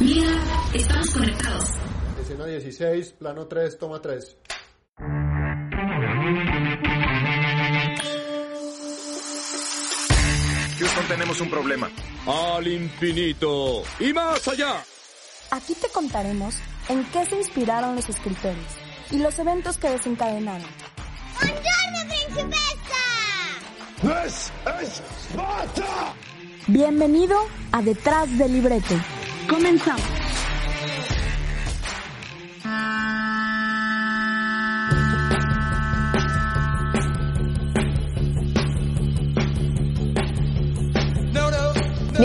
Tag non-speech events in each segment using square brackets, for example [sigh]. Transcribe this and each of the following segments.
Mira, estamos conectados. Escena 16, plano 3, toma 3. Houston, tenemos un problema. Al infinito y más allá. Aquí te contaremos en qué se inspiraron los escritores y los eventos que desencadenaron. ¡Buongiorno, principessa! ¡Es Esparta! Bienvenido a Detrás del Libreto. Comenzamos.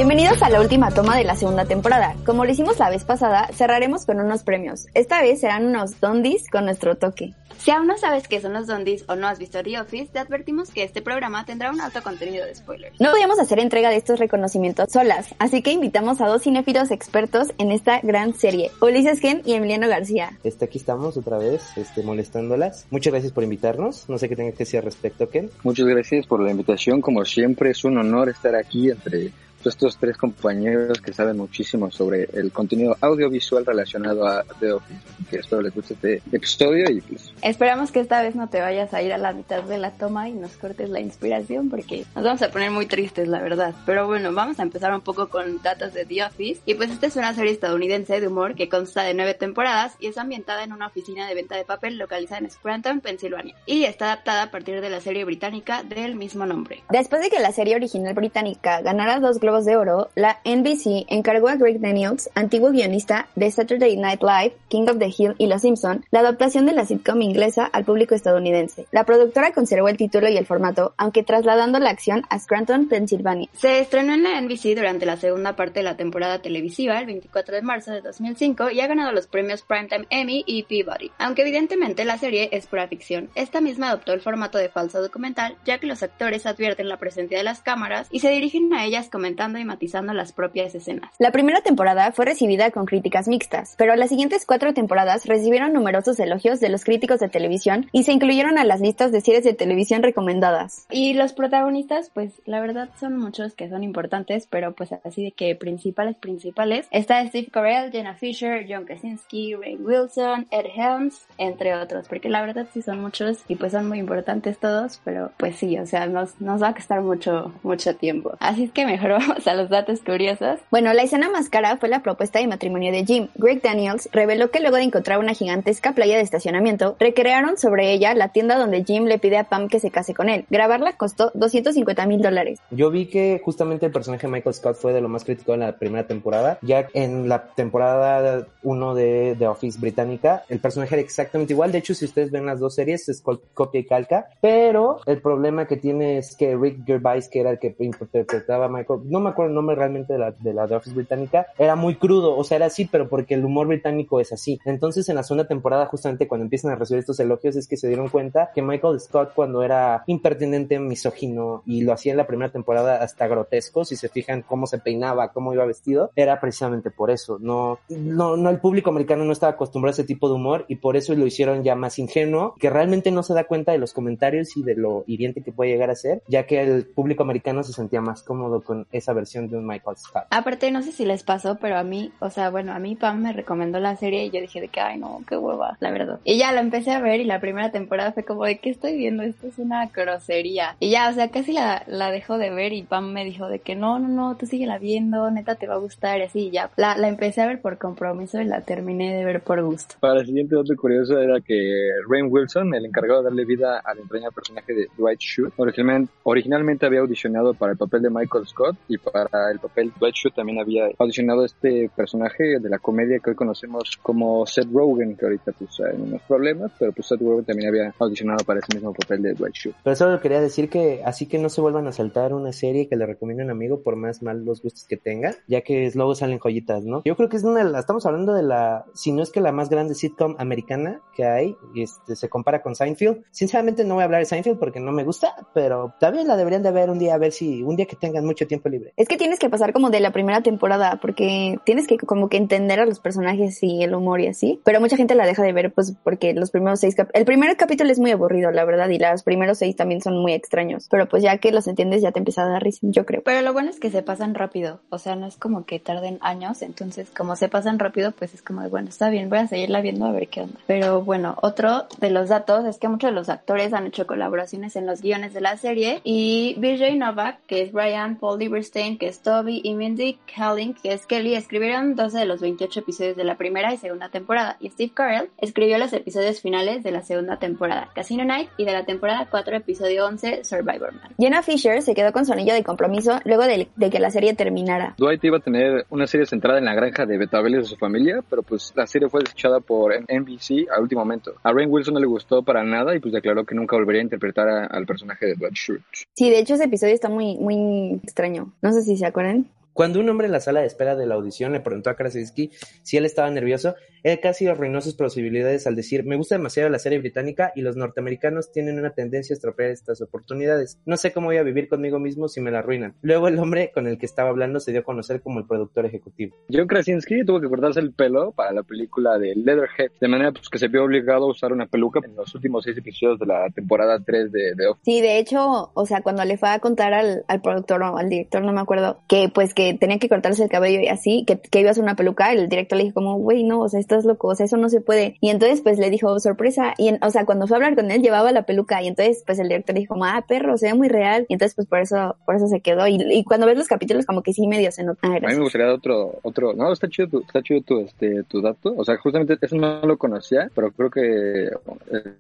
Bienvenidos a la última toma de la segunda temporada. Como lo hicimos la vez pasada, cerraremos con unos premios. Esta vez serán unos dondis con nuestro toque. Si aún no sabes qué son los dondis o no has visto The Office, te advertimos que este programa tendrá un alto contenido de spoilers. No podíamos hacer entrega de estos reconocimientos solas, así que invitamos a dos cinéfilos expertos en esta gran serie, Ulises Gen y Emiliano García. Este, aquí estamos otra vez, este, molestándolas. Muchas gracias por invitarnos. No sé qué tenga que decir al respecto, Ken. Muchas gracias por la invitación. Como siempre, es un honor estar aquí entre estos tres compañeros que saben muchísimo sobre el contenido audiovisual relacionado a The Office. Que espero les guste este episodio y pues... Esperamos que esta vez no te vayas a ir a la mitad de la toma y nos cortes la inspiración porque nos vamos a poner muy tristes, la verdad. Pero bueno, vamos a empezar un poco con datos de The Office. Y pues esta es una serie estadounidense de humor que consta de nueve temporadas y es ambientada en una oficina de venta de papel localizada en Scranton, Pensilvania. Y está adaptada a partir de la serie británica del mismo nombre. Después de que la serie original británica ganara dos globos de Oro, la NBC encargó a Greg Daniels, antiguo guionista de Saturday Night Live, King of the Hill y Los Simpson, la adaptación de la sitcom inglesa al público estadounidense. La productora conservó el título y el formato, aunque trasladando la acción a Scranton, Pensilvania. Se estrenó en la NBC durante la segunda parte de la temporada televisiva, el 24 de marzo de 2005, y ha ganado los premios Primetime Emmy y Peabody. Aunque evidentemente la serie es pura ficción, esta misma adoptó el formato de falso documental, ya que los actores advierten la presencia de las cámaras y se dirigen a ellas comentando y matizando las propias escenas. La primera temporada fue recibida con críticas mixtas, pero las siguientes cuatro temporadas recibieron numerosos elogios de los críticos de televisión y se incluyeron a las listas de series de televisión recomendadas. Y los protagonistas, pues la verdad son muchos que son importantes, pero pues así de que principales, principales. Está Steve Carell, Jenna Fisher, John Krasinski, Ray Wilson, Ed Helms, entre otros, porque la verdad sí son muchos y pues son muy importantes todos, pero pues sí, o sea, nos, nos va a costar mucho, mucho tiempo. Así es que mejor vamos [laughs] a los datos curiosos. Bueno, la escena más cara fue la propuesta de matrimonio de Jim. Greg Daniels reveló que luego de encontrar una gigantesca playa de estacionamiento, recrearon sobre ella la tienda donde Jim le pide a Pam que se case con él. Grabarla costó 250 mil dólares. Yo vi que justamente el personaje de Michael Scott fue de lo más crítico en la primera temporada. Ya en la temporada 1 de The Office británica, el personaje era exactamente igual. De hecho, si ustedes ven las dos series, es copia y calca. Pero el problema que tiene es que Rick Gervais, que era el que interpretaba a Michael, no me acuerdo el nombre realmente de la, de la The Office británica, era muy crudo. O sea, era así, pero porque el humor británico es así. Entonces, en la segunda temporada, justamente cuando empiezan a recibir estos elogios, es que se dieron cuenta que Michael Scott, cuando era impertinente, misógino, y lo hacía en la primera temporada hasta grotesco, si se fijan cómo se peinaba, cómo iba vestido, era precisamente por eso. No, no, no, el público americano no estaba acostumbrado a ese tipo de humor y por eso lo hicieron ya más ingenuo, que realmente no se da cuenta de los comentarios y de lo hiriente que puede llegar a ser, ya que el público americano se sentía más cómodo con ese esa versión de un Michael Scott. Aparte, no sé si les pasó, pero a mí, o sea, bueno, a mí Pam me recomendó la serie y yo dije de que, ay, no, qué hueva, la verdad. Y ya la empecé a ver y la primera temporada fue como de, ¿qué estoy viendo? Esto es una grosería. Y ya, o sea, casi la, la dejo de ver y Pam me dijo de que no, no, no, tú sigue la viendo, neta te va a gustar, y así, ya. La, la empecé a ver por compromiso y la terminé de ver por gusto. Para el siguiente dato curioso era que Rain Wilson, el encargado de darle vida al entrañable personaje de Dwight Schrute, originalmente, originalmente había audicionado para el papel de Michael Scott y para el papel de Dwight Schrute también había audicionado este personaje de la comedia que hoy conocemos como Seth Rogen, que ahorita pues hay unos problemas, pero pues Seth Rogen también había audicionado para ese mismo papel de Schrute. Pero solo quería decir que así que no se vuelvan a saltar una serie que le recomiendo a un amigo por más malos gustos que tenga, ya que luego salen joyitas, ¿no? Yo creo que es una de las, estamos hablando de la, si no es que la más grande sitcom americana que hay, este, se compara con Seinfeld. Sinceramente no voy a hablar de Seinfeld porque no me gusta, pero también la deberían de ver un día, a ver si, un día que tengan mucho tiempo libre. Es que tienes que pasar como de la primera temporada, porque tienes que como que entender a los personajes y el humor y así, pero mucha gente la deja de ver pues porque los primeros seis, cap el primer capítulo es muy aburrido, la verdad, y los primeros seis también son muy extraños, pero pues ya que los entiendes ya te empieza a dar risa, yo creo. Pero lo bueno es que se pasan rápido, o sea, no es como que tarden años, entonces como se pasan rápido, pues es como de, bueno, está bien, voy a seguirla viendo a ver qué onda. Pero bueno, otro de los datos es que muchos de los actores han hecho colaboraciones en los guiones de la serie y Vijay Novak, que es Brian, Paul Que es Toby y Mindy Kaling, que es Kelly, escribieron 12 de los 28 episodios de la primera y segunda temporada y Steve Carell escribió los episodios finales de la segunda temporada, Casino Night y de la temporada 4, episodio 11, Survivor Man. Jenna Fisher se quedó con su anillo de compromiso luego de, de que la serie terminara. Dwight iba a tener una serie centrada en la granja de betabeles de su familia, pero pues la serie fue desechada por NBC al último momento. A Rain Wilson no le gustó para nada y pues declaró que nunca volvería a interpretar a, al personaje de Dwight Schrute. Sí, de hecho ese episodio está muy, muy extraño. No sé si se acuerdan. Cuando un hombre en la sala de espera de la audición le preguntó a Krasinski si él estaba nervioso, él casi arruinó sus posibilidades al decir, me gusta demasiado la serie británica y los norteamericanos tienen una tendencia a estropear estas oportunidades. No sé cómo voy a vivir conmigo mismo si me la arruinan. Luego el hombre con el que estaba hablando se dio a conocer como el productor ejecutivo. John Krasinski tuvo que cortarse el pelo para la película de Leatherhead, de manera pues, que se vio obligado a usar una peluca en los últimos seis episodios de la temporada 3 de, de Office. Sí, de hecho, o sea, cuando le fue a contar al, al productor o al director, no me acuerdo, que pues que tenía que cortarse el cabello y así, que, que iba a hacer una peluca, el director le dijo como, güey, no, o sea, estás loco, o sea, eso no se puede. Y entonces pues le dijo, sorpresa, y en, o sea, cuando fue a hablar con él llevaba la peluca y entonces pues el director le dijo, ah, perro, se ve muy real. Y entonces pues por eso, por eso se quedó. Y, y cuando ves los capítulos como que sí medio se nota. Ah, a mí me gustaría otro, otro, no, está chido tu, está chido tu, este, tu dato. O sea, justamente eso no lo conocía, pero creo que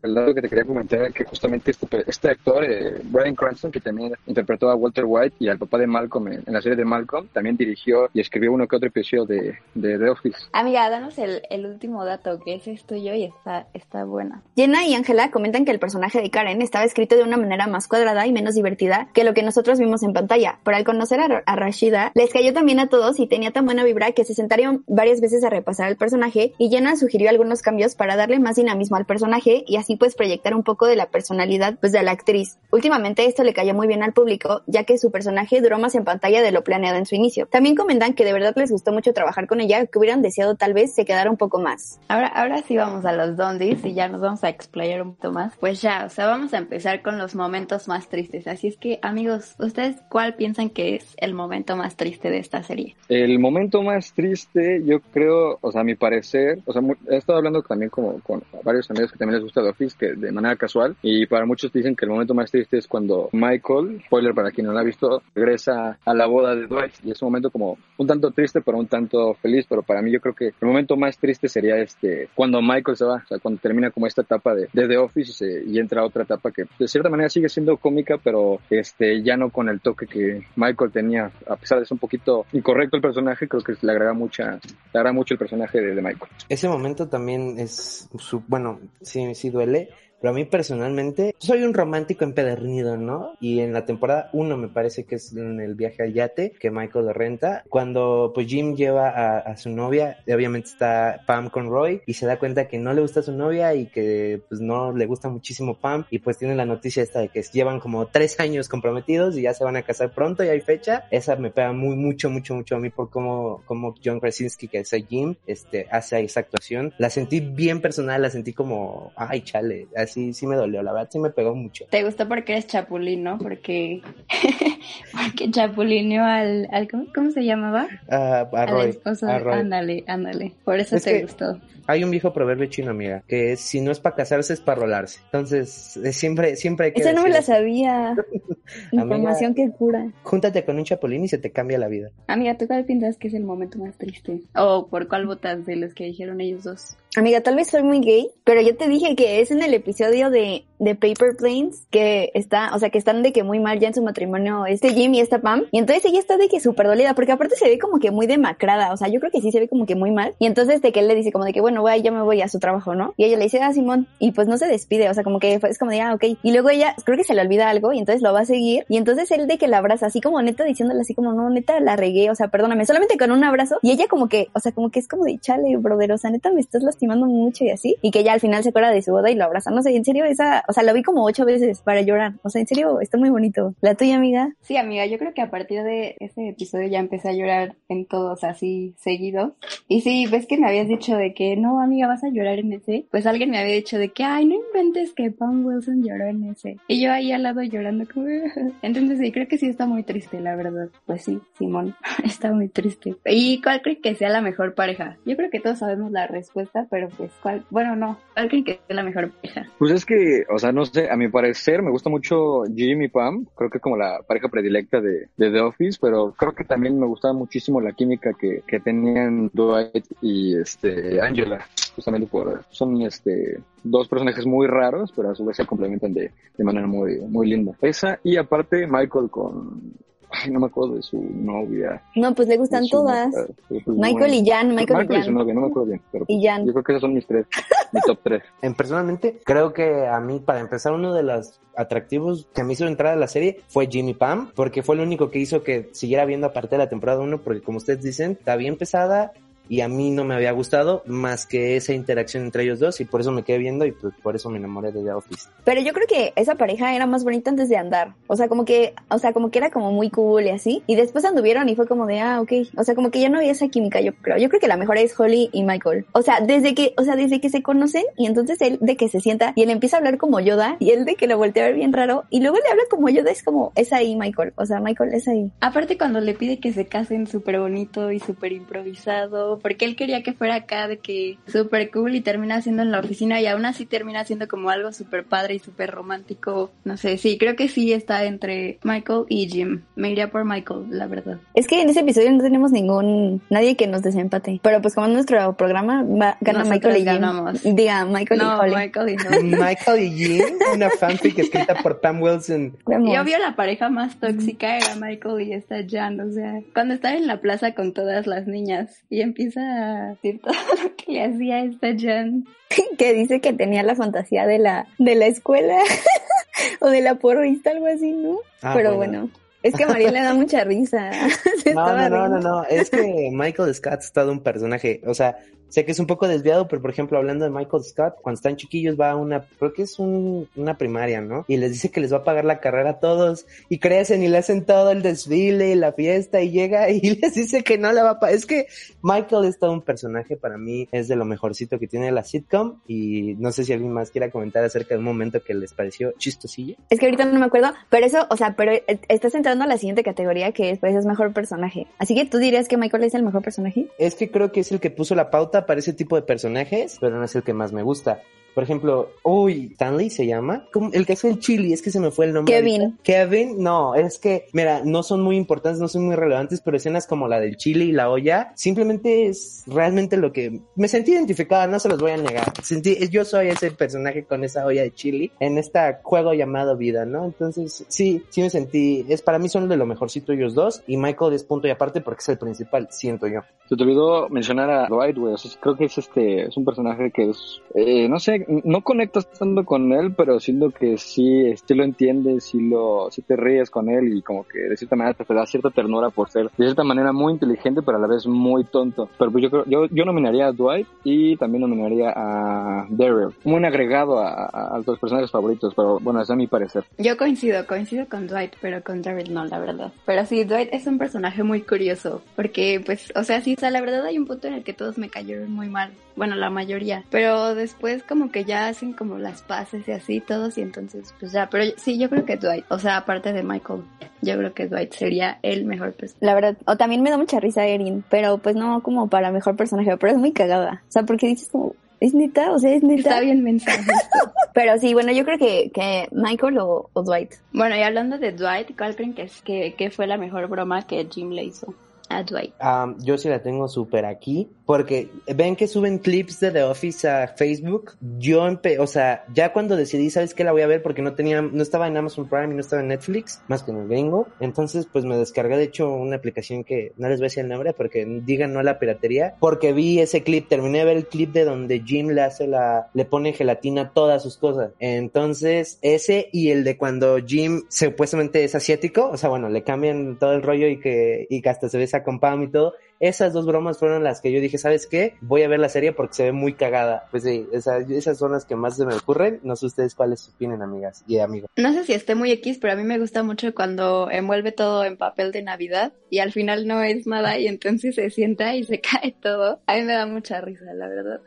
el dato que te quería comentar era que justamente este, este actor, eh, Brian Cranston, que también interpretó a Walter White y al papá de Malcolm en, la serie de Malcolm, también dirigió y escribió uno que otro episodio de, de The Office. Amiga, danos el, el último dato que ese es tuyo y está, está buena. Jenna y Angela comentan que el personaje de Karen estaba escrito de una manera más cuadrada y menos divertida que lo que nosotros vimos en pantalla. Pero al conocer a, a Rashida, les cayó también a todos y tenía tan buena vibra que se sentaron varias veces a repasar el personaje y Jenna sugirió algunos cambios para darle más dinamismo al personaje y así pues proyectar un poco de la personalidad pues de la actriz. Últimamente esto le cayó muy bien al público ya que su personaje duró más en pantalla de lo planeado en su inicio. También comentan que de verdad les gustó mucho trabajar con ella, que hubieran deseado tal vez se quedara un poco más. Ahora, ahora sí vamos a los dondies y ya nos vamos a explayar un poquito más. Pues ya, o sea, vamos a empezar con los momentos más tristes. Así es que, amigos, ¿ustedes cuál piensan que es el momento más triste de esta serie? El momento más triste, yo creo, o sea, a mi parecer, o sea, he estado hablando también como con varios amigos que también les gusta The Office, que de manera casual, y para muchos dicen que el momento más triste es cuando Michael, spoiler para quien no lo ha visto, regresa a la boda de Dwight, y es un momento como un tanto triste, pero un tanto feliz, pero para mí yo creo que el momento más triste sería este, cuando Michael se va, o sea, cuando termina como esta etapa de, de The Office y, se, y, entra otra etapa que de cierta manera sigue siendo cómica, pero este ya no con el toque que Michael tenía, a pesar de ser un poquito incorrecto el personaje, creo que le agrega mucha, le agrega mucho el personaje de, Michael. Ese momento también es, bueno, sí, sí duele, pero a mí personalmente, soy un romántico empedernido, ¿no? Y en la temporada 1 me parece que es en el viaje al yate que Michael le renta, cuando pues Jim lleva a, a, su novia, y obviamente está Pam con Roy, y se da cuenta que no le gusta a su novia y que pues no le gusta muchísimo Pam, y pues tiene la noticia esta de que llevan como tres años comprometidos y ya se van a casar pronto y hay fecha. Esa me pega muy, mucho, mucho, mucho a mí por cómo, cómo John Krasinski, que es Jim, este, hace esa actuación. La sentí bien personal, la sentí como, ay, chale, es sí, sí me dolió, la verdad sí me pegó mucho. Te gustó porque eres chapulín, ¿no? Porque, [laughs] porque chapulineó al, al ¿cómo, cómo se llamaba? Ah, a al Roy, esposo a de, Roy. ándale, ándale. Por eso Es te que- gustó. Hay un viejo proverbio chino, amiga, que es, si no es para casarse es para rolarse. Entonces, eh, siempre, siempre hay que Esa no me la sabía. [laughs] Información que cura. júntate con un chapulín y se te cambia la vida. Amiga, ¿tú cuál piensas que es el momento más triste? ¿O por cuál votas de los que dijeron ellos dos? Amiga, tal vez soy muy gay, pero yo te dije que es en el episodio de, de Paper Planes que está, o sea, que están de que muy mal ya en su matrimonio este Jim y esta Pam. Y entonces ella está de que súper dolida, porque aparte se ve como que muy demacrada, o sea, yo creo que sí se ve como que muy mal. Y entonces de que él le dice como de que, bueno, voy, ya me voy a su trabajo, ¿no? Y ella le dice, ah, Simón, y pues no se despide, o sea, como que fue- es como de, ah, ok. Y luego ella, creo que se le olvida algo y entonces lo va a seguir. Y entonces él de que la abraza, así como neta diciéndole así como, no, neta la regué, o sea, perdóname, solamente con un abrazo. Y ella como que, o sea, como que es como de, chale, brother, o sea, neta me estás lastimando mucho y así. Y que ya al final se acuerda de su boda y lo abraza. No sé, en serio, esa, o sea, lo vi como ocho veces para llorar. O sea, en serio, está muy bonito. La tuya, amiga. Sí, amiga, yo creo que a partir de ese episodio ya empecé a llorar en todos así seguidos. Y sí, ves que me habías dicho de que no, amiga, vas a llorar en ese. Pues alguien me había dicho de que, ay, no inventes que Pam Wilson lloró en ese. Y yo ahí al lado llorando como... [laughs] Entonces sí, creo que sí está muy triste, la verdad. Pues sí, Simón, [laughs] está muy triste. ¿Y cuál cree que sea la mejor pareja? Yo creo que todos sabemos la respuesta, pero pues cuál... Bueno, no, ¿cuál creen que sea la mejor pareja? Pues es que, o sea, no sé, a mi parecer me gusta mucho Jim y Pam, creo que como la pareja predilecta de, de The Office, pero creo que también me gustaba muchísimo la química que, que tenían Dwight y este Angela, justamente por, son este dos personajes muy raros, pero a su vez se complementan de, de manera muy, muy linda. Esa, y aparte Michael con, ay, no me acuerdo de su novia. No, pues le gustan su todas. novia, pues, Michael muy- y Jan, Michael, y y su Jan. novia, no me acuerdo bien, pero Y Jan. yo creo que esos son mis tres, mi top tres. [laughs] En personalmente, creo que a mí, para empezar, uno de los atractivos que me hizo entrar a la serie fue Jimmy Pam, porque fue lo único que hizo que siguiera viendo aparte de la temporada 1, porque como ustedes dicen, está bien pesada y a mí no me había gustado más que esa interacción entre ellos dos y por eso me quedé viendo y pues por eso me enamoré de The Office. Pero yo creo que esa pareja era más bonita antes de andar. O sea, como que, o sea, como que era como muy cool y así. Y después anduvieron y fue como de, ah, ok. O sea, como que ya no había esa química, yo creo. Yo creo que la mejor es Holly y Michael. O sea, desde que, o sea, desde que se conocen y entonces él de que se sienta y él empieza a hablar como Yoda y él de que lo voltea a ver bien raro y luego le habla como Yoda es como, es ahí Michael. O sea, Michael es ahí. Aparte cuando le pide que se casen súper bonito y súper improvisado, porque él quería que fuera acá de que súper cool y termina siendo en la oficina y aún así termina siendo como algo súper padre y súper romántico. No sé, sí, creo que sí está entre Michael y Jim. Me iría por Michael, la verdad. Es que en ese episodio no tenemos ningún, nadie que nos desempate. Pero pues como en nuestro programa va- gana Nosotros Michael y Jim. ganamos. Diga, Michael No, y Holly. Michael y Holly. [laughs] Michael y Jim, una fanfic escrita por Pam Wilson. Y obvio la pareja más tóxica era Michael y esta Jan, o sea, cuando estaba en la plaza con todas las niñas y empieza a decir todo [laughs] lo que le hacía a esta Jan. [laughs] que dice que tenía la fantasía de la, de la escuela [laughs] o de la porrista, algo así, ¿no? Ah, Pero bueno. bueno. es que a María le da mucha risa. Se No, no, no, no, no, es que Michael Scott es todo un personaje, o sea, sé que es un poco desviado, pero por ejemplo, hablando de Michael Scott, cuando están chiquillos va a una, creo que es un- una primaria, ¿no? Y les dice que les va a pagar la carrera a todos, y crecen y le hacen todo el desfile y la fiesta, y llega y [laughs] les dice que no le va a pagar. Es que Michael es todo un personaje, para mí es de lo mejorcito que tiene la sitcom, y no sé si alguien más quiera comentar acerca de un momento que les pareció chistosillo. Es que ahorita no me acuerdo, pero eso, o sea, pero eh, estás entrando a la siguiente categoría que es, pues, es mejor personaje. Así que tú dirías que Michael es el mejor personaje. Es que creo que es el que puso la pauta para ese tipo de personajes, pero no es el que más me gusta. Por ejemplo, uy, Stanley se llama, ¿Cómo? el que hace el chili, es que se me fue el nombre. Kevin. ahorita. Kevin, no, es que, mira, no son muy importantes, no son muy relevantes, pero escenas como la del chili y la olla, simplemente es realmente lo que me sentí identificada, no se los voy a negar. Sentí, yo soy ese personaje con esa olla de chili en este juego llamado vida, ¿no? Entonces, sí, sí me sentí, es para mí son de lo mejorcito ellos dos, y Michael es punto y aparte porque es el principal, siento yo. Se te olvidó mencionar a Dwight, güey. O sea, creo que es este, es un personaje que es, eh, no sé, no conectas tanto con él, pero siento que sí, sí lo entiendes, sí lo, sí te ríes con él y como que de cierta manera te da cierta ternura por ser de cierta manera muy inteligente, pero a la vez muy tonto. Pero pues yo creo, yo, yo nominaría a Dwight y también nominaría a Daryl, como un agregado a, a, a los personajes favoritos, pero bueno, ese es mi parecer. Yo coincido, coincido con Dwight, pero con Daryl no, la verdad. Pero sí, Dwight es un personaje muy curioso, porque pues, o sea, sí, o sea, la verdad hay un punto en el que todos me cayeron muy mal, bueno, la mayoría, pero después como ya hacen como las paces y así todos y entonces pues ya, pero sí, yo creo que Dwight, o sea, aparte de Michael, yo creo que Dwight sería el mejor personaje. La verdad, o también me da mucha risa Erin, pero pues no como para mejor personaje, pero es muy cagada. O sea, porque dices como, ¿es neta? O sea, es neta. Está bien mensaje. [laughs] pero sí, bueno, yo creo que, que Michael o, o, Dwight. Bueno, y hablando de Dwight, ¿cuál creen que, es, que, que fue la mejor broma que Jim le hizo? a Dwight. Um, yo sí la tengo súper aquí, porque ven que suben clips de The Office a Facebook. Yo, empe o sea, ya cuando decidí, ¿sabes qué? La voy a ver porque no tenía, no estaba en Amazon Prime y no estaba en Netflix, más que en el gringo. Entonces, pues me descargué, de hecho, una aplicación que no les voy a decir el nombre porque digan no a la piratería, porque vi ese clip, terminé de ver el clip de donde Jim le hace la, le pone gelatina a todas sus cosas. Entonces, ese y el de cuando Jim supuestamente es asiático, o sea, bueno, le cambian todo el rollo y que, y que hasta se besa con Pam y todo. Esas dos bromas fueron las que yo dije, ¿sabes qué? Voy a ver la serie porque se ve muy cagada. Pues sí, esas, esas son las que más se me ocurren. No sé ustedes cuáles opinen, amigas y amigos. No sé si esté muy X, pero a mí me gusta mucho cuando envuelve todo en papel de Navidad y al final no es nada y entonces se sienta y se [laughs] cae todo. A mí me da mucha risa, la verdad.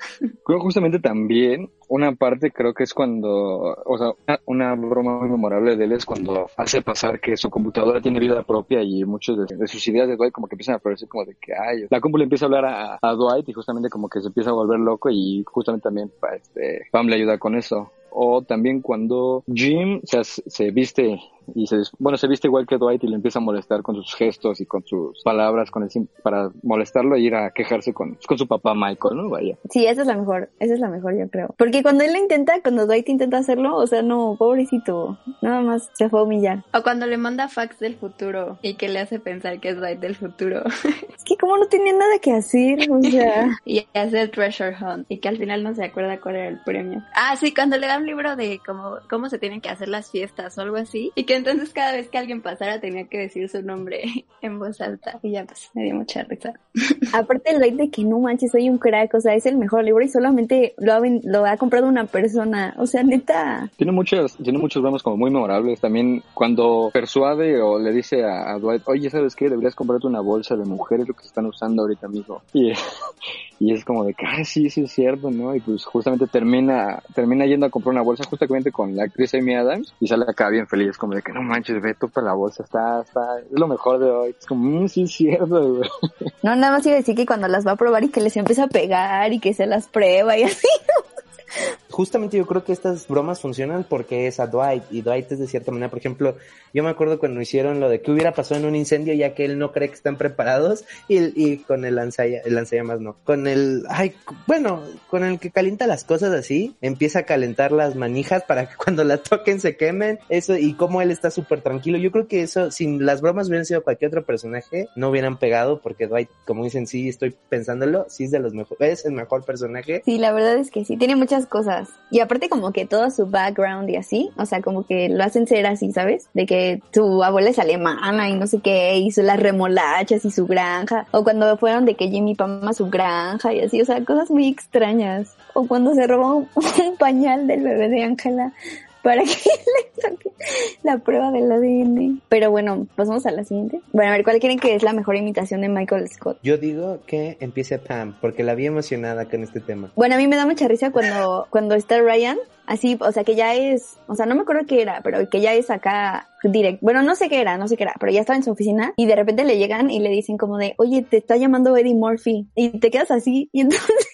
Creo justamente también una parte creo que es cuando, o sea, una, broma muy memorable de él es cuando hace pasar que su computadora tiene vida propia y muchas de, sus ideas de Dwight como que empiezan a aparecer como de que, ay, la compu le empieza a hablar a, Dwight y justamente como que se empieza a volver loco y justamente también este, Pam le ayuda con eso. O también cuando Jim se, se viste y se, bueno, se viste igual que Dwight y le empieza a molestar con sus gestos y con sus palabras con el, para molestarlo e ir a quejarse con, con su papá Michael, ¿no? Vaya. Sí, esa es la mejor, esa es la mejor yo creo. Porque cuando él lo intenta, cuando Dwight intenta hacerlo, o sea, no, pobrecito, nada más se fue a humillar. O cuando le manda fax del futuro y que le hace pensar que es Dwight del futuro. [laughs] es que como no tenía nada que hacer, o sea. [laughs] y hace el treasure hunt y que al final no se acuerda cuál era el premio. Ah, sí, cuando le da un libro de cómo, cómo se tienen que hacer las fiestas o algo así y que entonces cada vez que alguien pasara tenía que decir su nombre [laughs] en voz alta. Y ya pues me dio mucha risa. [laughs] Aparte el de que no manches, soy un crack, o sea, es el mejor libro y solamente lo ha, lo ha comprado una persona. O sea, neta. Tiene muchos, tiene muchos bromas como muy memorables. También cuando persuade o le dice a, Dwight, oye, ¿sabes qué? Deberías comprarte una bolsa de mujeres, lo que se están usando ahorita, amigo. Y, [laughs] y es como de que, ah, sí, sí es cierto, ¿no? Y pues justamente termina, termina yendo a comprar una bolsa justamente con la actriz Amy Adams y sale acá bien feliz, como de que no manches, ve, para la bolsa, está, está, es lo mejor de hoy. Es como, mmm, sí cierto. [laughs] No, nada más iba a decir que cuando las va a probar y que les empieza a pegar y que se las prueba y así. [laughs] Justamente yo creo que estas bromas funcionan porque es a Dwight y Dwight es de cierta manera, por ejemplo, yo me acuerdo cuando hicieron lo de que hubiera pasado en un incendio ya que él no cree que están preparados y, y con el lanzallamas, el lanzallamas no, con el, ay, bueno, con el que calienta las cosas así, empieza a calentar las manijas para que cuando la toquen se quemen, eso y como él está súper tranquilo, yo creo que eso, sin las bromas hubieran sido cualquier otro personaje, no hubieran pegado porque Dwight, como dicen, sí, estoy pensándolo, sí es de los mejores, es el mejor personaje. Sí, la verdad es que sí, tiene muchas cosas. Y aparte como que todo su background y así, o sea, como que lo hacen ser así, ¿sabes? De que tu abuela es alemana y no sé qué, hizo las remolachas y su granja, o cuando fueron de que Jimmy Pama su granja y así, o sea, cosas muy extrañas. O cuando se robó [laughs] un, pañal del bebé de Ángela para que [laughs] le saque la prueba del ADN. Pero bueno, pasamos a la siguiente. Bueno, a ver, ¿cuál creen que es la mejor imitación de Michael Scott? Yo digo que empiece Pam, porque la vi emocionada con este tema. Bueno, a mí me da mucha risa cuando, cuando está Ryan así, o sea, que ya es, o sea, no me acuerdo qué era, pero que ya es acá direct, bueno, no sé qué era, no sé qué era, pero ya estaba en su oficina y de repente le llegan y le dicen como de, oye, te está llamando Eddie Murphy y te quedas así y entonces,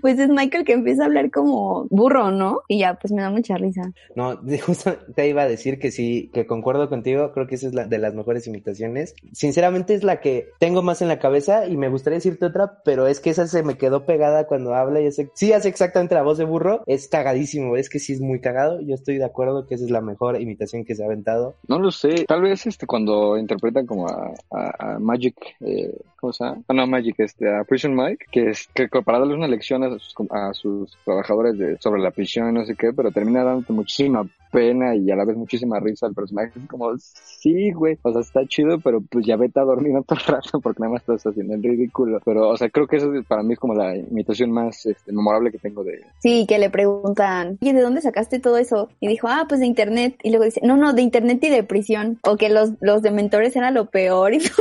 pues es Michael que empieza a hablar como burro, ¿no? Y ya, pues me da mucha risa. No, justo te iba a decir que sí, que concuerdo contigo, creo que esa es la de las mejores imitaciones. Sinceramente es la que tengo más en la cabeza y me gustaría decirte otra, pero es que esa se me quedó pegada cuando habla y hace, sí hace exactamente la voz de burro, es cagadísimo, es que sí es muy cagado, yo estoy de acuerdo que esa es la mejor imitación que se ha aventado. No lo sé, tal vez este cuando interpretan como a, a, Magic, eh, ¿cómo se llama? Ah, no, Magic, este, a Prison Mike, que es que para darle una lección a sus, a sus trabajadores de, sobre la prisión, no sé qué, pero termina dándote muchísima pena y a la vez muchísima risa al personaje. Es como, sí, güey, o sea, está chido, pero pues ya vete a dormir otro [laughs] rato porque nada más estás haciendo el ridículo. Pero, o sea, creo que eso para mí es como la imitación más este, memorable que tengo de... Sí, que le preguntan, ¿y de dónde sacaste todo eso? Y dijo, ah, pues de internet. Y luego dice, no, no, de internet y de prisión. O que los, los dementores eran lo peor y [laughs] todo.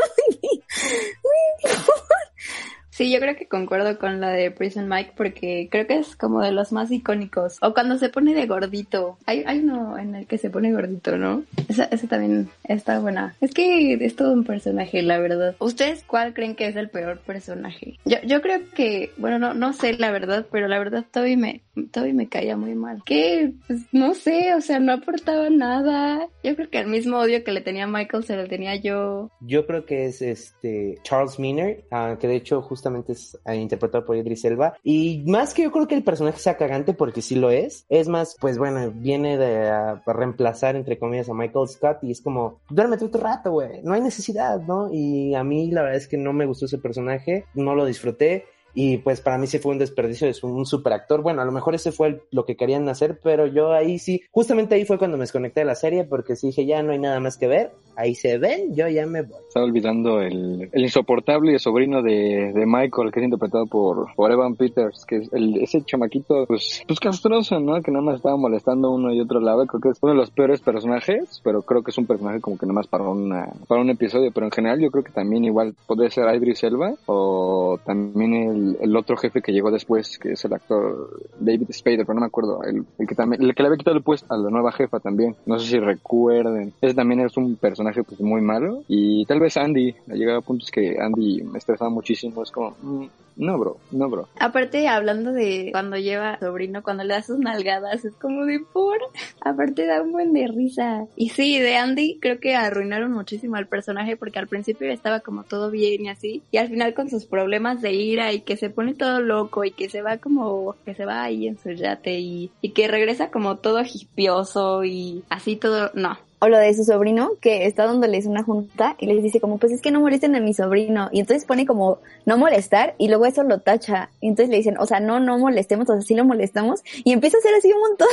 Sí, yo creo que concuerdo con la de Prison Mike porque creo que es como de los más icónicos. O cuando se pone de gordito. Hay, uno en el que se pone gordito, ¿no? Esa, esa también está buena. Es que es todo un personaje, la verdad. ¿Ustedes cuál creen que es el peor personaje? Yo, yo creo que, bueno, no, no sé la verdad, pero la verdad Toby me, Toby me caía muy mal. Que, pues, no sé, o sea, no aportaba nada. Yo creo que el mismo odio que le tenía Michael se lo tenía yo. Yo creo que es este Charles Miner, uh, que de hecho es uh, interpretado por Idris Elba. Y más que yo creo que el personaje sea cagante, porque sí lo es. Es más, pues bueno, viene de uh, reemplazar, entre comillas, a Michael Scott y es como, duérmete otro rato, güey. No hay necesidad, ¿no? Y a mí la verdad es que no me gustó ese personaje, no lo disfruté y pues para mí sí fue un desperdicio, es un super actor. Bueno, a lo mejor ese fue lo que querían hacer, pero yo ahí sí, justamente ahí fue cuando me desconecté de la serie porque sí dije, ya no hay nada más que ver, ahí se ven, yo ya me voy. Estaba olvidando el, el insoportable sobrino de, de, Michael, que es interpretado por, por Evan Peters, que es el, ese chamaquito, pues, pues castroso, ¿no? Que nada más estaba molestando uno y otro lado, creo que es uno de los peores personajes, pero creo que es un personaje como que nada más para, una, para un episodio, pero en general yo creo que también igual podría ser Idris Elba o también el el, otro jefe que llegó después, que es el actor David Spader, pero no me acuerdo, el, el que también, el que le había quitado el puesto a la nueva jefa también, no sé si recuerden, ese también es un personaje pues muy malo, y tal vez Andy, ha llegado a puntos que Andy me estresaba muchísimo, es como, mm, no bro, no bro. Aparte, hablando de cuando lleva sobrino, cuando le da sus nalgadas, es como de por, aparte da un buen de risa. Y sí, de Andy creo que arruinaron muchísimo al personaje porque al principio estaba como todo bien y así, y al final con sus problemas de ira y que se pone todo loco y que se va como, que se va ahí en su yate y, y que regresa como todo hipioso y así todo, no, o lo de su sobrino que está dándoles una junta y les dice como pues es que no molesten a mi sobrino y entonces pone como no molestar y luego eso lo tacha. Y entonces le dicen o sea no no molestemos o sea sí lo molestamos y empieza a hacer así un montón.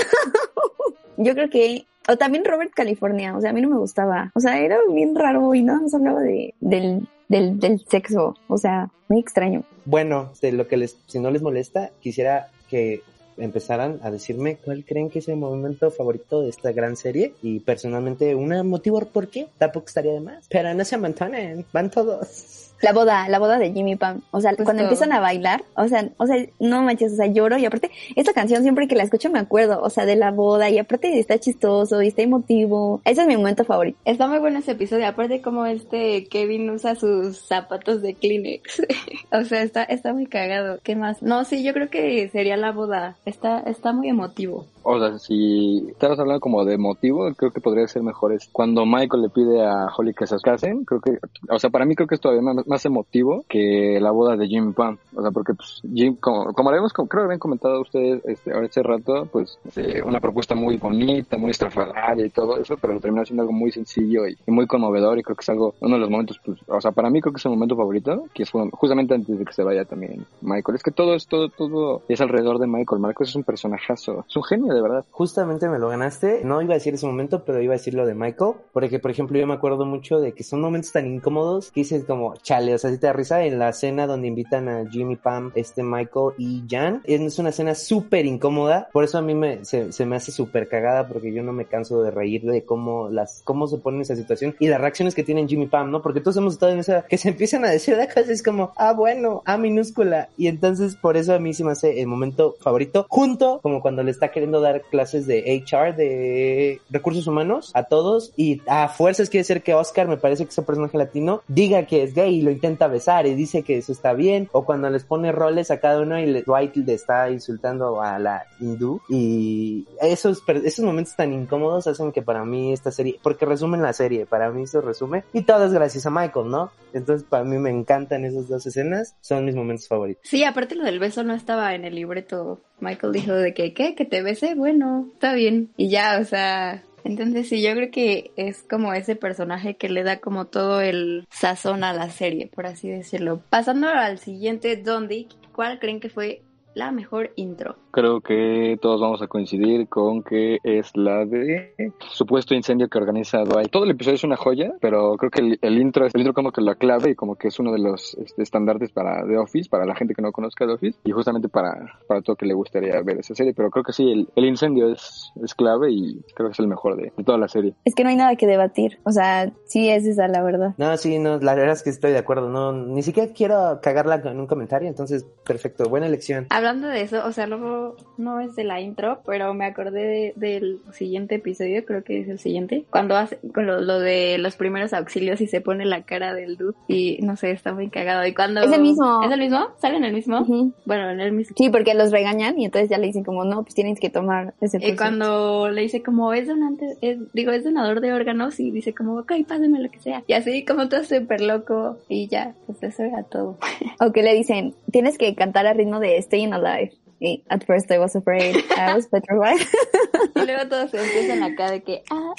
[laughs] Yo creo que o también Robert California o sea a mí no me gustaba. O sea era bien raro y nada más hablaba de del del, del sexo. O sea muy extraño. Bueno de lo que les si no les molesta quisiera que empezaran a decirme cuál creen que es el momento favorito de esta gran serie y personalmente un motivo por qué tampoco estaría de más. Pero no se amontonen van todos la boda, la boda de Jimmy Pam. O sea, cuando empiezan a bailar, o sea, o sea, no manches, o sea, lloro y aparte, esta canción siempre que la escucho me acuerdo, o sea, de la boda y aparte está chistoso y está emotivo. Ese es mi momento favorito. Está muy bueno ese episodio, aparte como este Kevin usa sus zapatos de Kleenex. [laughs] o sea, está, está muy cagado. ¿Qué más? No, sí, yo creo que sería la boda. Está, está muy emotivo. O sea, si estás hablando como de motivo, creo que podría ser mejor es cuando Michael le pide a Holly que se casen, creo que, o sea, para mí creo que es todavía más, emotivo que la boda de Jimmy Pam. O sea, porque pues Jim, como, como habíamos, creo que habían comentado ustedes este, ahora hace rato, pues eh, una propuesta muy bonita, muy estrafalaria y todo eso, pero terminó siendo algo muy sencillo y, y, muy conmovedor y creo que es algo, uno de los momentos, pues, o sea, para mí creo que es el momento favorito, que es justamente antes de que se vaya también Michael. Es que todo es, todo, todo es alrededor de Michael. Michael es un personajazo, es un genio de verdad. Justamente me lo ganaste. No iba a decir ese momento, pero iba a decir lo de Michael. Porque, por ejemplo, yo me acuerdo mucho de que son momentos tan incómodos que dices como, chale, o sea, si te da risa en la escena donde invitan a Jimmy Pam, este Michael y Jan. Es una escena súper incómoda. Por eso a mí me, se, se me hace súper cagada porque yo no me canso de reír de cómo las, cómo se pone esa situación y las reacciones que tienen Jimmy Pam, ¿no? Porque todos hemos estado en esa, que se empiezan a decir de cosas como, ah, bueno, A minúscula. Y entonces por eso a mí se me hace el momento favorito, junto como cuando le está queriendo dar clases de HR, de recursos humanos, a todos, y a fuerzas quiere ser que Oscar, me parece que es un personaje latino, diga que es gay y lo intenta besar y dice que eso está bien, o cuando les pone roles a cada uno y le, Dwight le está insultando a la hindú, y esos, esos momentos tan incómodos hacen que para mí esta serie, porque resumen la serie, para mí eso resume, y todo es gracias a Michael, ¿no? Entonces para mí me encantan esas dos escenas, son mis momentos favoritos. Sí, aparte lo del beso no estaba en el libreto. Michael dijo de que, ¿qué? ¿Que te Bueno, está bien. Y ya, o sea, entonces sí, yo creo que es como ese personaje que le da como todo el sazón a la serie, por así decirlo. Pasando al siguiente, Dundee, ¿cuál creen que fue la mejor intro? creo que todos vamos a coincidir con que es la de supuesto incendio que organiza Dwight. Todo el episodio es una joya, pero creo que el, el intro es el intro como que la clave y como que es uno de los este, estandartes para The Office, para la gente que no conozca The Office y justamente para, para todo que le gustaría ver esa serie. Pero creo que sí, el, el incendio es, es clave y creo que es el mejor de, de toda la serie. Es que no hay nada que debatir. O sea, sí es esa la verdad. No, sí, no, la verdad es que estoy de acuerdo. No, ni siquiera quiero cagarla en un comentario, entonces, perfecto, buena elección. Hablando de eso, o sea, luego no es de la intro, pero me acordé de- del siguiente episodio, creo que es el siguiente, cuando hace con lo, lo de los primeros auxilios y se pone la cara del dude y no sé, está muy cagado. Y cuando Es el mismo. ¿Es el mismo? ¿Sale en el mismo? Bueno, en el mismo. Sí, porque los regañan y entonces ya le dicen como, no, pues tienes que tomar ese Y cuando le dice como es donante, es, digo, es donador de órganos y dice como, ok, pásame lo que sea. Y así como todo súper loco y ya, pues eso era todo. [laughs] O que le dicen, tienes que cantar al ritmo de Staying Alive. Y at first I was afraid, I was petrified. [laughs] Y luego todos se empiezan acá de que, [laughs] ah,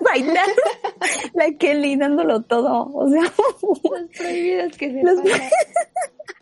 Bailar. La Kelly dándolo todo. O sea, los prohibidos que se Los-.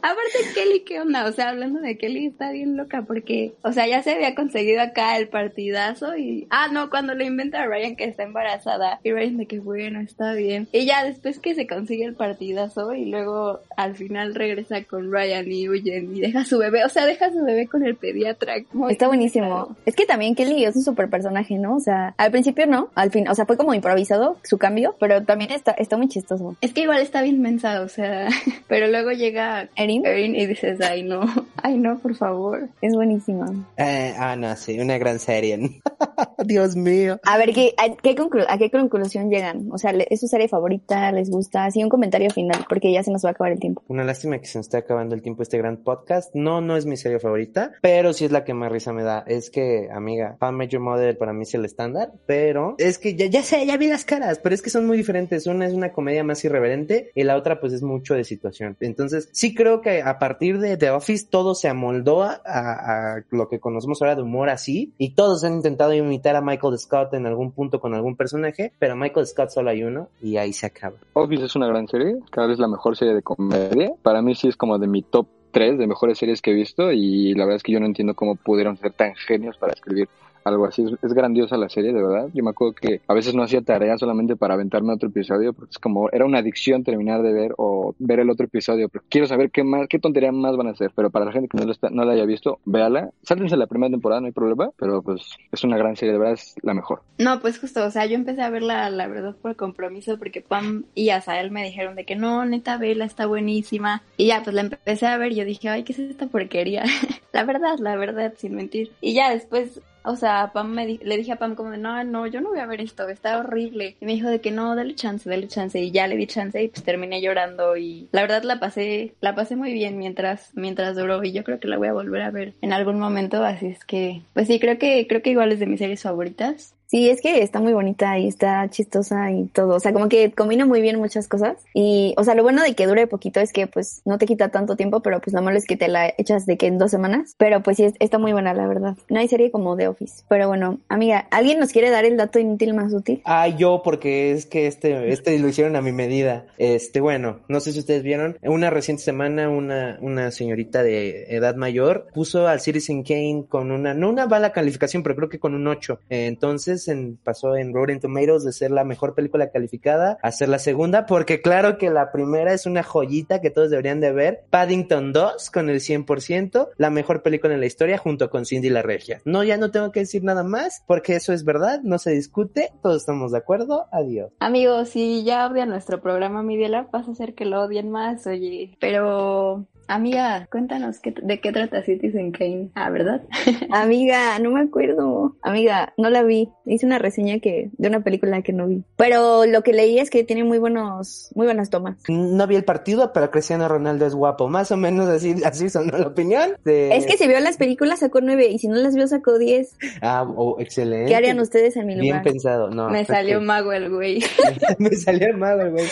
Aparte Kelly, ¿qué onda? O sea, hablando de Kelly, está bien loca porque, o sea, ya se había conseguido acá el partidazo y... Ah, no, cuando le inventa a Ryan que está embarazada y Ryan de que bueno, está bien. Y ya después que se consigue el partidazo y luego al final regresa con Ryan y huyen y deja a su bebé, o sea, deja a su bebé con el pediatra. Muy está buenísimo. Es que también Kelly es un super personaje, ¿no? O sea, al principio no, al fin, o sea, fue como improvisado su cambio, pero también está, está muy chistoso. Es que igual está bien mensa, o sea, [laughs] pero luego llega Erin Erin y dices, ay no, [laughs] ay no, por favor. es buenísima. Eh, ah, no, sí, una gran serie. [laughs] Dios mío. A ver, ¿qué, a, qué conclu- ¿a qué conclusión llegan? O sea, ¿le- ¿es su serie favorita? ¿Les gusta? Así un comentario final, porque ya se nos va a acabar el tiempo. Una lástima que se nos esté acabando el tiempo este gran podcast. No, no es mi serie favorita, pero sí es la que más risa me da. Es que, amiga, Fan Major Mother para mí es el estándar, pero es que ya, ya sé, ya vi las caras, pero es que son muy diferentes. Una es una comedia más irreverente y la otra pues es mucho de situación. Entonces, sí creo que a partir de The Office todo se amoldó a, a lo que conocemos ahora de humor así y todos han intentado imitar a Michael Scott en algún punto con algún personaje, pero Michael Scott solo hay uno y ahí se acaba. Office es una gran serie, cada vez la mejor serie de comedia. Para mí sí es como de mi top 3 de mejores series que he visto y la verdad es que yo no entiendo cómo pudieron ser tan genios para escribir algo así. Es, grandiosa la serie, de verdad. Yo me acuerdo que a veces no hacía tarea solamente para aventarme otro episodio porque es como era una adicción terminar de ver o ver el otro episodio. Pero quiero saber qué más, qué tontería más van a hacer. Pero para la gente que no, lo está, no la haya visto, véala. Sáltense la primera temporada, no hay problema. Pero pues es una gran serie, de verdad es la mejor. No, pues justo, o sea, yo empecé a verla, la verdad, por compromiso, porque Pam y Asael me dijeron de que no, neta, vela, está buenísima. Y ya, pues la empecé a ver yo dije, ay, ¿qué es esta porquería? [laughs] la verdad, la verdad, sin mentir. Y ya después, o sea, Pam me di- le dije a Pam como de, no, no, yo no voy a ver esto, está horrible. Y me dijo de que no, dale chance, dale chance. Y ya le di chance y pues terminé llorando y la verdad la pasé, la pasé muy bien mientras, mientras duró y yo creo que la voy a volver a ver en algún momento, así es que, pues sí, creo que, creo que igual es de mis series favoritas. Sí, es que está muy bonita y está chistosa y todo. O sea, como que combina muy bien muchas cosas. Y, o sea, lo bueno de que dure poquito es que, pues, no te quita tanto tiempo, pero pues lo malo es que te la echas de que en dos semanas. Pero pues sí, es- está muy buena, la verdad. No hay serie como The Office. Pero bueno, amiga, ¿alguien nos quiere dar el dato inútil más útil? Ah, yo, porque es que este, este lo hicieron a mi medida. Este, bueno, no sé si ustedes vieron, una reciente semana una, una señorita de edad mayor puso al Citizen Kane con una, no una mala calificación, pero creo que con un 8. Entonces en- pasó en Rotten Tomatoes de ser la mejor película calificada a ser la segunda, porque claro que la primera es una joyita que todos deberían de ver. Paddington 2 con el 100%, la mejor película en la historia junto con Cindy la Regia. No, ya no tengo que decir nada más, porque eso es verdad, no se discute, todos estamos de acuerdo, adiós. Amigos, si ya odian nuestro programa Media Lab, vas a hacer que lo odien más, oye. Pero, amiga, cuéntanos qué, de qué trata Citizen Kane. Ah, ¿verdad? [laughs] Amiga, no me acuerdo. Amiga, no la vi. Hice una reseña que de una película que no vi. Pero lo que leí es que tiene muy buenos, muy buenas tomas. No vi el partido, pero Cristiano Ronaldo es guapo, más o menos así, [laughs] así sonó la opinión. de- Es que si vio las películas sacó nueve y si no las vio sacó diez. Ah, oh, excelente. ¿Qué harían ustedes en mi Bien lugar? pensado, no. Me perfecto. salió mago el güey. [laughs] Me salió mal, güey.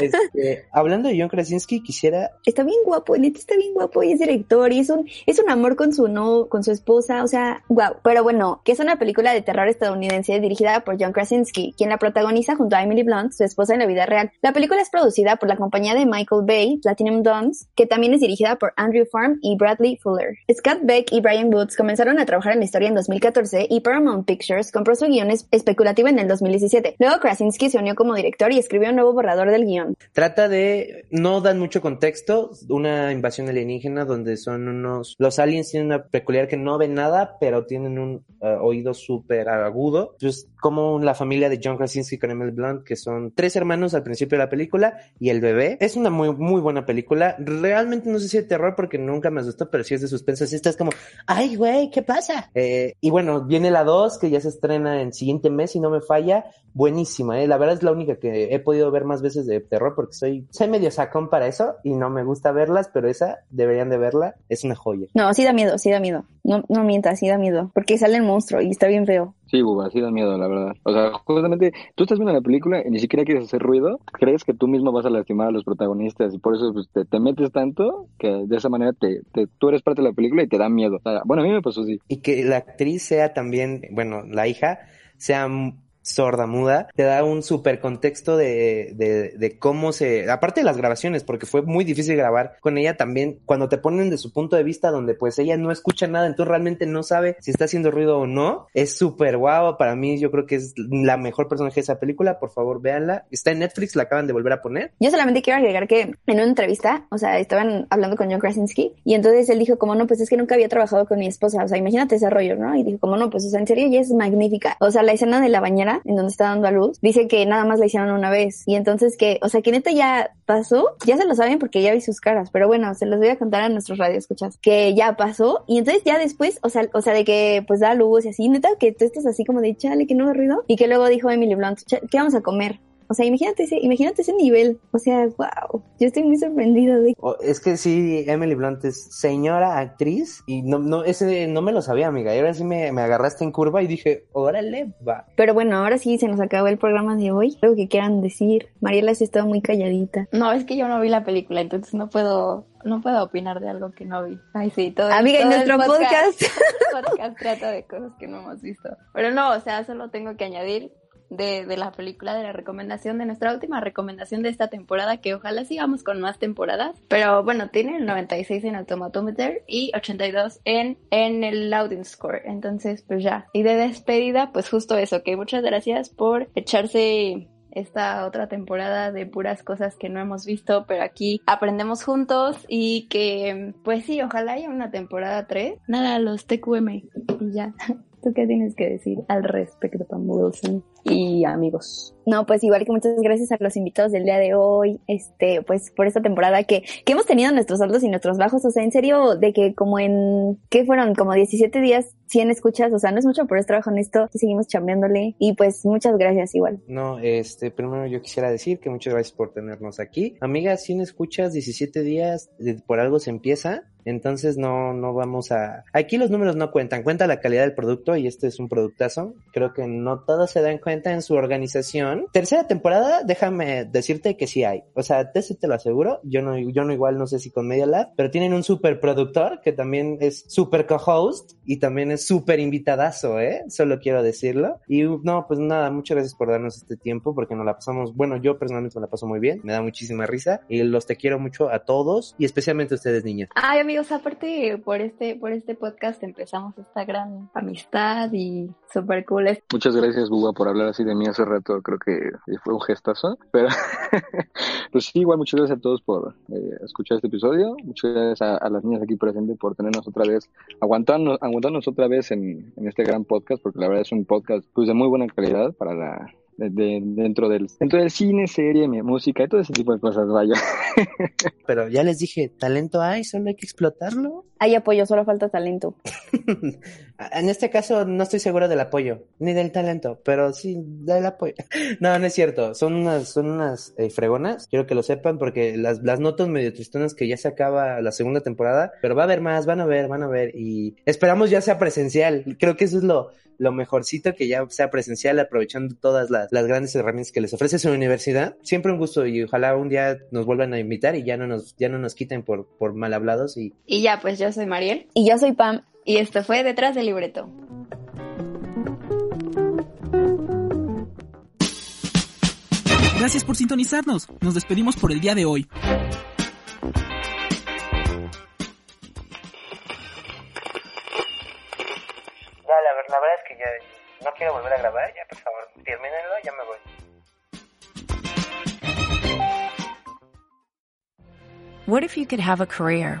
Este, hablando de John Krasinski, quisiera Está bien guapo, neta. Está bien guapo y es director y es un, es un amor con su no, con su esposa, o sea, wow. Pero bueno, que es una película de terror estadounidense dirigida por John Krasinski, quien la protagoniza junto a Emily Blunt, su esposa en la vida real. La película es producida por la compañía de Michael Bay, Platinum Dons, que también es dirigida por Andrew Farm y Bradley Fuller. Scott Beck y Brian Woods comenzaron a trabajar en la historia en 2014 y Paramount Pictures compró su guion especulativo en el 2017. Luego Krasinski se unió como director y escribió un nuevo borrador del guion. Trata de, no dan mucho contexto, una invasión alienígena donde son unos, los aliens tienen una peculiar que no ven nada, pero tienen un uh, oído súper agudo. Entonces, como la familia de John Krasinski con Emily Blunt, que son tres hermanos al principio de la película, y el bebé. Es una muy, muy buena película. Realmente no sé si es terror porque nunca me asustó, pero sí es de suspenso. Así estás como, ay, güey, ¿qué pasa? Eh, y bueno, viene la 2, que ya se estrena en siguiente mes, si no me falla. Buenísima, ¿eh? La verdad es la única que he podido ver más veces de terror porque soy, soy medio sacón para eso y no me gusta verlas, pero deberían de verla. Es una joya. No, sí da miedo, sí da miedo. No, no mientas, sí da miedo. Porque sale el monstruo y está bien feo. Sí, Buba, sí da miedo, la verdad. O sea, justamente tú estás viendo la película y ni siquiera quieres hacer ruido, crees que tú mismo vas a lastimar a los protagonistas y por eso pues, te, te, metes tanto que de esa manera te, te, tú eres parte de la película y te da miedo. O sea, bueno, a mí me pasó así. Y que la actriz sea también, bueno, la hija, sea sorda muda, te da un súper contexto de, de, cómo se, aparte de las grabaciones, porque fue muy difícil grabar con ella también, cuando te ponen de su punto de vista, donde pues ella no escucha nada, entonces realmente no sabe si está haciendo ruido o no, es súper guau, para mí yo creo que es la mejor personaje de esa película, por favor véanla, está en Netflix, la acaban de volver a poner. Yo solamente quiero agregar que en una entrevista, o sea, estaban hablando con John Krasinski, y entonces él dijo, como no, pues es que nunca había trabajado con mi esposa, o sea, imagínate ese rollo, ¿no? Y dijo, como no, pues o en serio ella es magnífica, o sea, la escena de la bañera, en donde está dando a luz, dice que nada más la hicieron una vez. Y entonces que, o sea, que neta ya pasó, ya se lo saben porque ya vi sus caras, pero bueno, se los voy a contar a nuestros radioescuchas, que ya pasó. Y entonces ya después, o sea, o sea, de que pues da luz y así, neta, que tú estás así como de chale, que no me ruido. Y que luego dijo Emily Blunt, ¿qué vamos a comer? O sea, imagínate ese, imagínate ese nivel. O sea, wow. Yo estoy muy sorprendida de. Oh, es que sí, Emily Blunt es señora actriz y no, no, ese no me lo sabía, amiga. Y ahora sí me, me agarraste en curva y dije, órale, va. Pero bueno, ahora sí se nos acabó el programa de hoy. Algo que quieran decir. Mariela se estado muy calladita. No, es que yo no vi la película, entonces no puedo no puedo opinar de algo que no vi. Ay, sí, todo. Amiga, todo en nuestro podcast. [laughs] podcast trata de cosas que no hemos visto. Pero no, o sea, solo tengo que añadir de, de, la película, de la recomendación, de nuestra última recomendación de esta temporada, que ojalá sigamos con más temporadas. Pero bueno, tiene el 96 en el Tomatometer y 82 en, en el Louding Score. Entonces, pues ya. Y de despedida, pues justo eso, que muchas gracias por echarse esta otra temporada de puras cosas que no hemos visto, pero aquí aprendemos juntos y que, pues sí, ojalá haya una temporada 3. Nada, los TQM y ya. [laughs] ¿Tú qué tienes que decir al respecto, Pam Wilson? Y amigos. No, pues igual que muchas gracias a los invitados del día de hoy, este, pues por esta temporada que, que hemos tenido nuestros altos y nuestros bajos, o sea, en serio, de que como en, ¿qué fueron? Como 17 días, 100 escuchas, o sea, no es mucho, pero es trabajo en esto, seguimos chambeándole y pues muchas gracias igual. No, este, primero yo quisiera decir que muchas gracias por tenernos aquí. Amiga, 100 escuchas, 17 días, por algo se empieza, entonces no, no vamos a... Aquí los números no cuentan, cuenta la calidad del producto y este es un productazo. Creo que no todos se dan cuenta en su organización. Tercera temporada, déjame decirte que sí hay. O sea, te, te lo aseguro. Yo no, yo no igual no sé si con Media Lab, pero tienen un super productor que también es super co-host y también es súper invitadazo, ¿eh? Solo quiero decirlo. Y no, pues nada, muchas gracias por darnos este tiempo porque nos la pasamos, bueno, yo personalmente me la paso muy bien, me da muchísima risa y los te quiero mucho a todos y especialmente a ustedes, niñas. Ay, amigos, aparte por este, por este podcast empezamos esta gran amistad y súper cool. Muchas gracias, Buba, por hablar así de mí hace rato. Creo que fue un gestazo. Pero, [laughs] pues sí, igual muchas gracias a todos por eh, escuchar este episodio. Muchas gracias a, a, las niñas aquí presentes por tenernos otra vez, aguantarnos, aguantarnos otra vez en, en este gran podcast, porque la verdad es un podcast pues de muy buena calidad para la, de, de, dentro del dentro del cine, serie, música y todo ese tipo de cosas, vaya. [laughs] Pero ya les dije, talento hay, solo hay que explotarlo. Hay apoyo, solo falta talento. [laughs] en este caso no estoy seguro del apoyo, ni del talento, pero sí del apoyo. [laughs] no, no es cierto, son unas, son unas eh, fregonas, quiero que lo sepan porque las, las notas medio tristonas que ya se acaba la segunda temporada, pero va a haber más, van a ver, van a ver y esperamos ya sea presencial, creo que eso es lo, lo mejorcito que ya sea presencial aprovechando todas las las grandes herramientas que les ofrece su universidad. Siempre un gusto y ojalá un día nos vuelvan a invitar y ya no nos, ya no nos quiten por, por mal hablados. Y... y ya, pues yo soy Mariel. Y yo soy Pam. Y esto fue Detrás del Libreto. Gracias por sintonizarnos. Nos despedimos por el día de hoy. Ya, la, la verdad es que ya no quiero volver a grabar. Ya, por favor, termínenlo, ya me voy. What if you could have a career